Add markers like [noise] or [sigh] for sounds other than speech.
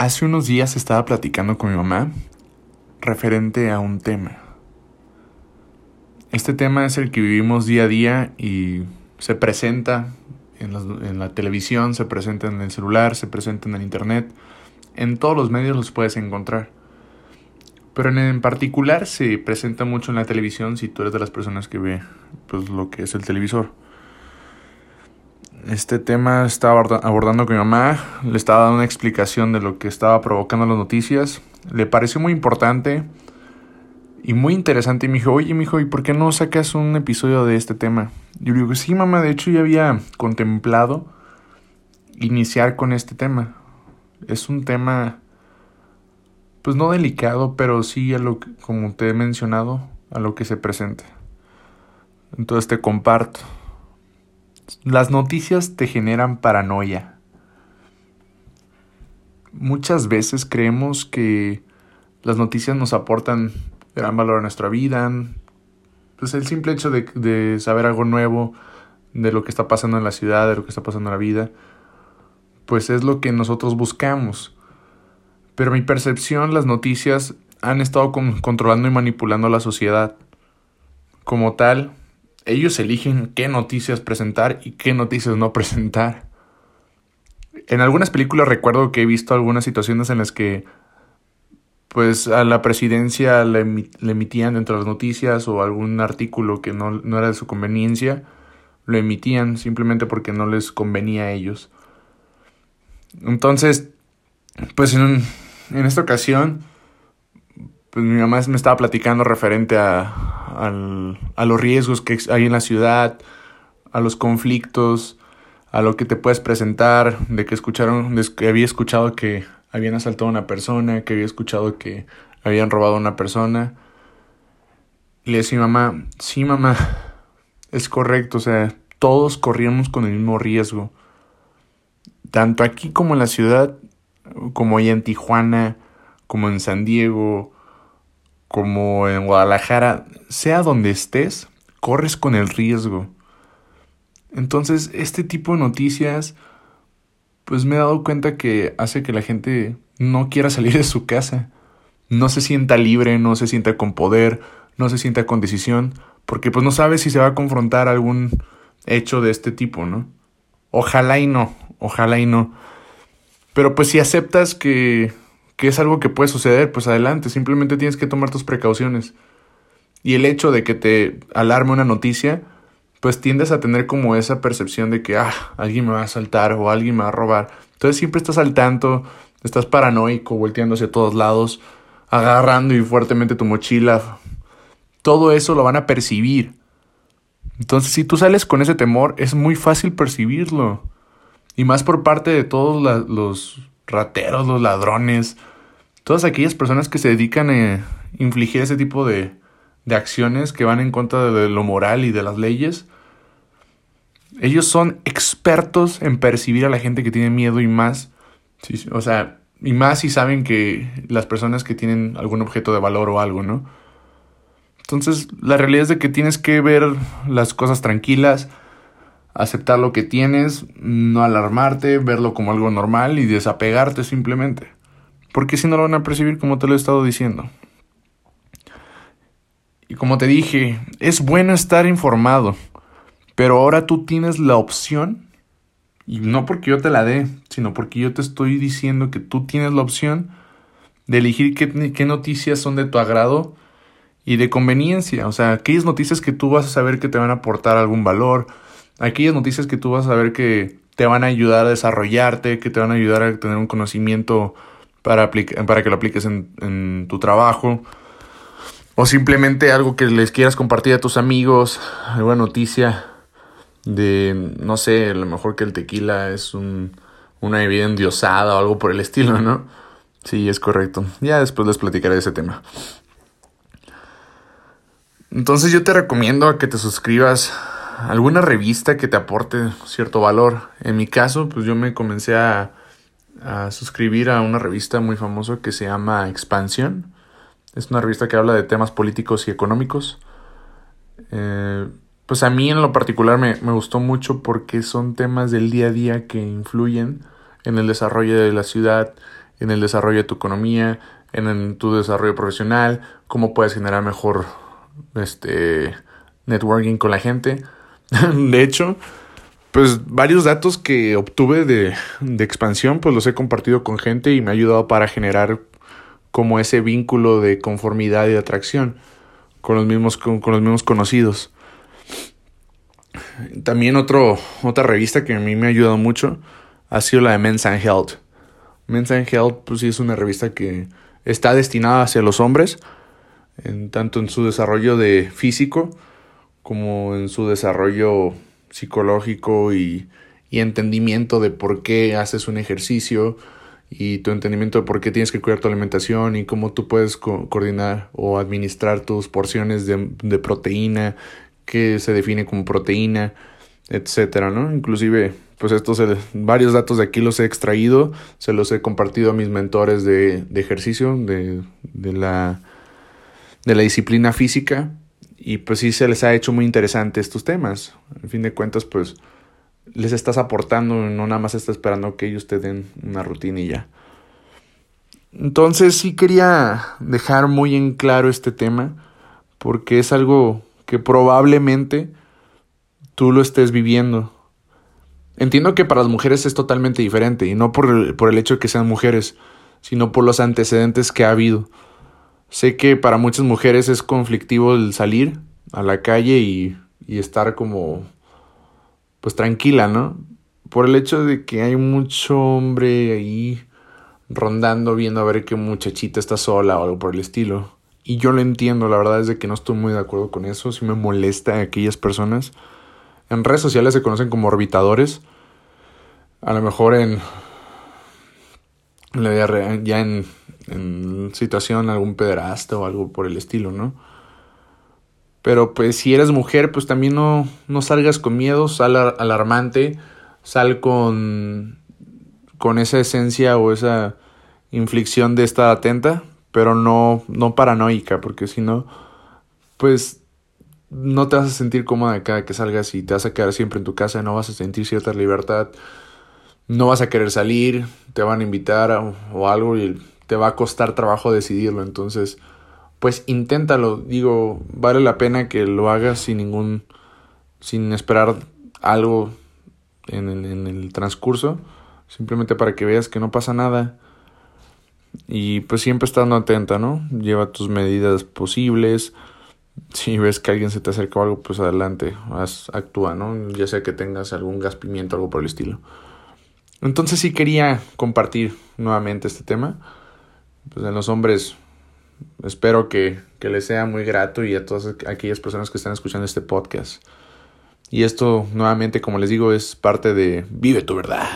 Hace unos días estaba platicando con mi mamá referente a un tema. Este tema es el que vivimos día a día y se presenta en la, televisión, se presenta en el celular, se presenta en el internet. En todos los medios los puedes encontrar. Pero en, particular se presenta mucho en la televisión si tú eres de las personas que ve pues, lo que es el televisor. Este tema estaba abordando con mi mamá, le estaba dando una explicación de lo que estaba provocando las noticias. Le pareció muy importante y muy interesante. Y me dijo, oye, hijo, ¿y por qué no sacas un episodio de este tema? Yo le digo, sí, mamá, de hecho ya había contemplado iniciar con este tema. Es un tema, pues no delicado, pero sí a lo que, como te he mencionado, a lo que se presenta. Entonces te comparto. Las noticias te generan paranoia. Muchas veces creemos que las noticias nos aportan gran valor a nuestra vida. Pues el simple hecho de, de saber algo nuevo, de lo que está pasando en la ciudad, de lo que está pasando en la vida, pues es lo que nosotros buscamos. Pero mi percepción, las noticias han estado controlando y manipulando a la sociedad. Como tal, ellos eligen qué noticias presentar y qué noticias no presentar. En algunas películas recuerdo que he visto algunas situaciones en las que pues a la presidencia le, emitían dentro de las noticias o algún artículo que no, no, era de su conveniencia, lo emitían simplemente porque no les convenía a ellos. Entonces, pues en, en esta ocasión, pues mi mamá me estaba platicando referente a, a los riesgos que hay en la ciudad, a los conflictos, a lo que te puedes presentar, de que escucharon, que había escuchado que habían asaltado a una persona, que había escuchado que habían robado a una persona. Y le decía mamá, sí mamá, es correcto, o sea, todos corríamos con el mismo riesgo. Tanto aquí como en la ciudad, como allá en Tijuana, como en San Diego, como en Guadalajara, sea donde estés, corres con el riesgo. Entonces, este tipo de noticias, pues me he dado cuenta que hace que la gente no quiera salir de su casa, no se sienta libre, no se sienta con poder, no se sienta con decisión, porque pues no sabe si se va a confrontar algún hecho de este tipo, ¿no? Ojalá y no, ojalá y no. Pero pues si aceptas que que es algo que puede suceder, pues adelante, simplemente tienes que tomar tus precauciones. Y el hecho de que te alarme una noticia, pues tiendes a tener como esa percepción de que, ah, alguien me va a asaltar o alguien me va a robar. Entonces siempre estás al tanto, estás paranoico, volteando hacia todos lados, agarrando y fuertemente tu mochila. Todo eso lo van a percibir. Entonces si tú sales con ese temor, es muy fácil percibirlo. Y más por parte de todos los rateros, los ladrones, todas aquellas personas que se dedican a infligir ese tipo de, de acciones que van en contra de lo moral y de las leyes, ellos son expertos en percibir a la gente que tiene miedo y más. o sea, y más si saben que las personas que tienen algún objeto de valor o algo, ¿no? Entonces, la realidad es de que tienes que ver las cosas tranquilas, aceptar lo que tienes, no alarmarte, verlo como algo normal y desapegarte simplemente. Porque si no lo van a percibir como te lo he estado diciendo. Y como te dije, es bueno estar informado, pero ahora tú tienes la opción, y no porque yo te la dé, sino porque yo te estoy diciendo que tú tienes la opción de elegir qué, noticias son de tu agrado y de conveniencia. O sea, aquellas noticias que tú vas a saber que te van a aportar algún valor, aquellas noticias que tú vas a ver que te van a ayudar a desarrollarte, que te van a ayudar a tener un conocimiento para, para que lo apliques en, en tu trabajo. O simplemente algo que les quieras compartir a tus amigos, alguna noticia de, no sé, a lo mejor que el tequila es un, una bebida endiosada o algo por el estilo, ¿no? Sí, es correcto. Ya después les platicaré de ese tema. Entonces yo te recomiendo a que te suscribas alguna revista que te aporte cierto valor. En mi caso, pues yo me comencé a, a suscribir a una revista muy famosa que se llama Expansión. Es una revista que habla de temas políticos y económicos. Eh, pues a mí en lo particular me, me gustó mucho porque son temas del día a día que influyen en el desarrollo de la ciudad, en el desarrollo de tu economía, en, tu desarrollo profesional, cómo puedes generar mejor este networking con la gente. [laughs] de hecho, pues varios datos que obtuve de, de, expansión, pues los he compartido con gente y me ha ayudado para generar como ese vínculo de conformidad y de atracción con los mismos, con, los mismos conocidos. También otro, otra revista que a mí me ha ayudado mucho ha sido la de Men's and Health. Men's and Health, pues sí, es una revista que está destinada hacia los hombres, en, tanto en su desarrollo de físico como en su desarrollo psicológico y, y entendimiento de por qué haces un ejercicio y tu entendimiento de por qué tienes que cuidar tu alimentación y cómo tú puedes coordinar o administrar tus porciones de, de proteína, que se define como proteína, etcétera, ¿no? Inclusive, pues estos varios datos de aquí los he extraído, se los he compartido a mis mentores de, de ejercicio, de, de, la, de la disciplina física, y pues sí se les ha hecho muy interesante estos temas. En fin de cuentas, pues les estás aportando, no nada más estás esperando que ellos te den una rutina y ya. Entonces sí quería dejar muy en claro este tema porque es algo que probablemente tú lo estés viviendo. Entiendo que para las mujeres es totalmente diferente y no por el, por el hecho de que sean mujeres, sino por los antecedentes que ha habido. Sé que para muchas mujeres es conflictivo el salir a la calle y, y estar como pues tranquila, ¿no? Por el hecho de que hay mucho hombre ahí rondando viendo a ver qué muchachita está sola o algo por el estilo. Y yo lo entiendo, la verdad es de que no estoy muy de acuerdo con eso, sí me molesta a aquellas personas. En redes sociales se conocen como orbitadores. A lo mejor en ya en, en situación algún pederasta o algo por el estilo, ¿no? Pero pues si eres mujer, pues también no, no salgas con miedo, sal alarmante, sal con, con esa esencia o esa inflicción de estar atenta, pero no, no paranoica, porque si no, pues no te vas a sentir cómoda cada que salgas y te vas a quedar siempre en tu casa, no vas a sentir cierta libertad, no vas a querer salir, te van a invitar o algo y te va a costar trabajo decidirlo, entonces pues inténtalo. Digo, vale la pena que lo hagas sin ningún, sin esperar algo en el, transcurso, simplemente para que veas que no pasa nada. Y pues siempre estando atenta, ¿no? Lleva tus medidas posibles. Si ves que alguien se te acerca o algo, pues adelante, haz, actúa, ¿no? Ya sea que tengas algún gas pimiento o algo por el estilo. Entonces sí quería compartir nuevamente este tema. Pues en los hombres espero que, que les sea muy grato y a todas aquellas personas que están escuchando este podcast. Y esto, nuevamente, como les digo, es parte de Vive tu verdad.